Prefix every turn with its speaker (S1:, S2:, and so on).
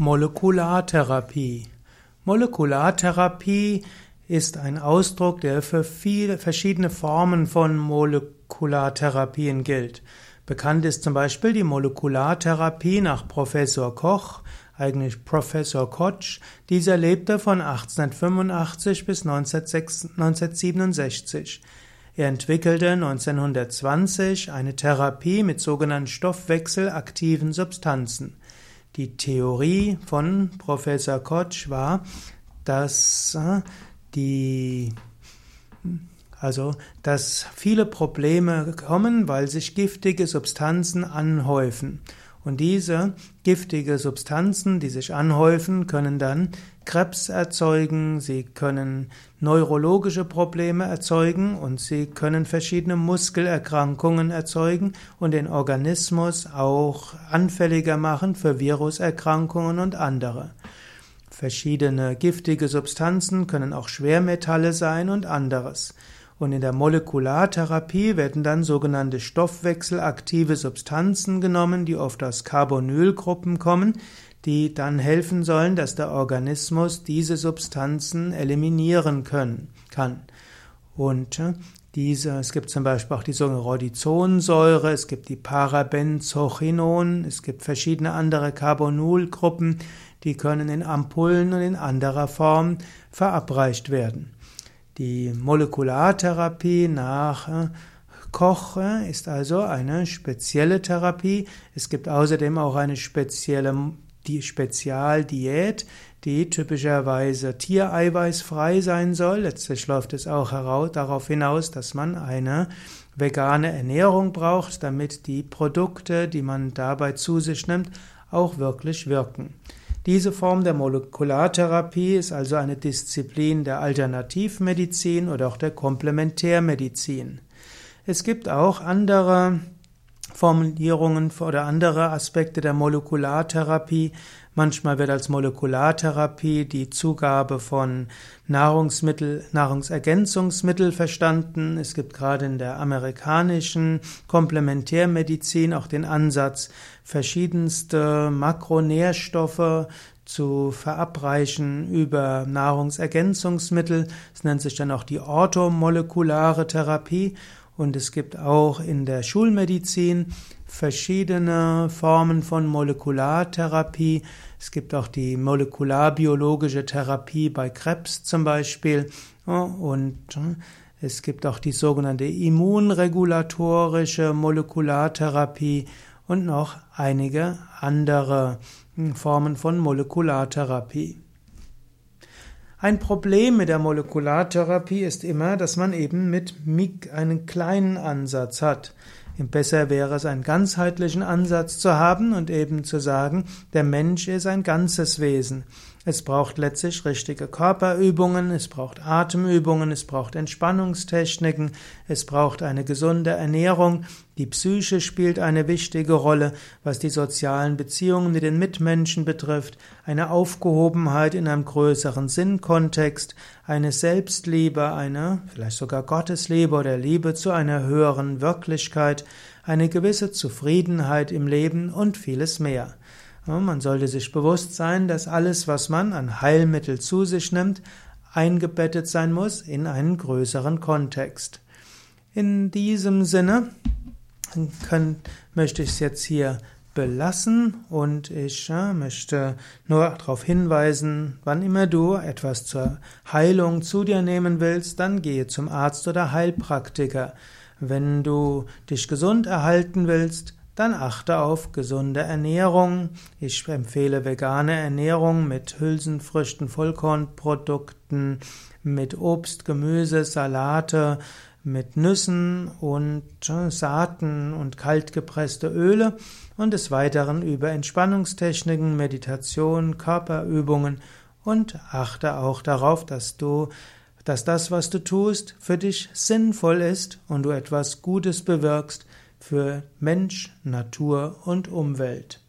S1: Molekulartherapie. Molekulartherapie ist ein Ausdruck, der für viele verschiedene Formen von Molekulartherapien gilt. Bekannt ist zum Beispiel die Molekulartherapie nach Professor Koch, eigentlich Professor Koch. Dieser lebte von 1885 bis 1967. Er entwickelte 1920 eine Therapie mit sogenannten stoffwechselaktiven Substanzen. Die Theorie von Professor Koch war, dass äh, die also, dass viele Probleme kommen, weil sich giftige Substanzen anhäufen. Und diese giftige Substanzen, die sich anhäufen, können dann Krebs erzeugen, sie können neurologische Probleme erzeugen und sie können verschiedene Muskelerkrankungen erzeugen und den Organismus auch anfälliger machen für Viruserkrankungen und andere. Verschiedene giftige Substanzen können auch Schwermetalle sein und anderes. Und in der Molekulartherapie werden dann sogenannte stoffwechselaktive Substanzen genommen, die oft aus Carbonylgruppen kommen, die dann helfen sollen, dass der Organismus diese Substanzen eliminieren können, kann. Und äh, diese, es gibt zum Beispiel auch die sogenannte Rodizonsäure, es gibt die Parabenzochinon, es gibt verschiedene andere Carbonylgruppen, die können in Ampullen und in anderer Form verabreicht werden. Die Molekulartherapie nach äh, Koch äh, ist also eine spezielle Therapie. Es gibt außerdem auch eine spezielle die Spezialdiät, die typischerweise tiereiweißfrei sein soll. Letztlich läuft es auch darauf hinaus, dass man eine vegane Ernährung braucht, damit die Produkte, die man dabei zu sich nimmt, auch wirklich wirken. Diese Form der Molekulartherapie ist also eine Disziplin der Alternativmedizin oder auch der Komplementärmedizin. Es gibt auch andere Formulierungen oder andere Aspekte der Molekulartherapie. Manchmal wird als Molekulartherapie die Zugabe von Nahrungsmittel, Nahrungsergänzungsmittel verstanden. Es gibt gerade in der amerikanischen Komplementärmedizin auch den Ansatz, verschiedenste Makronährstoffe zu verabreichen über Nahrungsergänzungsmittel. Es nennt sich dann auch die orthomolekulare Therapie und es gibt auch in der Schulmedizin verschiedene Formen von Molekulartherapie. Es gibt auch die molekularbiologische Therapie bei Krebs zum Beispiel. Und es gibt auch die sogenannte immunregulatorische Molekulartherapie und noch einige andere Formen von Molekulartherapie. Ein Problem mit der Molekulartherapie ist immer, dass man eben mit einen kleinen Ansatz hat. Besser wäre es, einen ganzheitlichen Ansatz zu haben und eben zu sagen, der Mensch ist ein ganzes Wesen. Es braucht letztlich richtige Körperübungen, es braucht Atemübungen, es braucht Entspannungstechniken, es braucht eine gesunde Ernährung, die Psyche spielt eine wichtige Rolle, was die sozialen Beziehungen mit den Mitmenschen betrifft, eine Aufgehobenheit in einem größeren Sinnkontext, eine Selbstliebe, eine vielleicht sogar Gottesliebe oder Liebe zu einer höheren Wirklichkeit, eine gewisse Zufriedenheit im Leben und vieles mehr. Man sollte sich bewusst sein, dass alles, was man an Heilmittel zu sich nimmt, eingebettet sein muss in einen größeren Kontext. In diesem Sinne können, möchte ich es jetzt hier belassen und ich äh, möchte nur darauf hinweisen, wann immer du etwas zur Heilung zu dir nehmen willst, dann gehe zum Arzt oder Heilpraktiker. Wenn du dich gesund erhalten willst, dann achte auf gesunde Ernährung. Ich empfehle vegane Ernährung mit Hülsenfrüchten, Vollkornprodukten, mit Obst, Gemüse, Salate, mit Nüssen und äh, Saaten und kaltgepresste Öle und des Weiteren über Entspannungstechniken, Meditation, Körperübungen und achte auch darauf, dass du dass das, was du tust, für dich sinnvoll ist und du etwas Gutes bewirkst, für Mensch, Natur und Umwelt.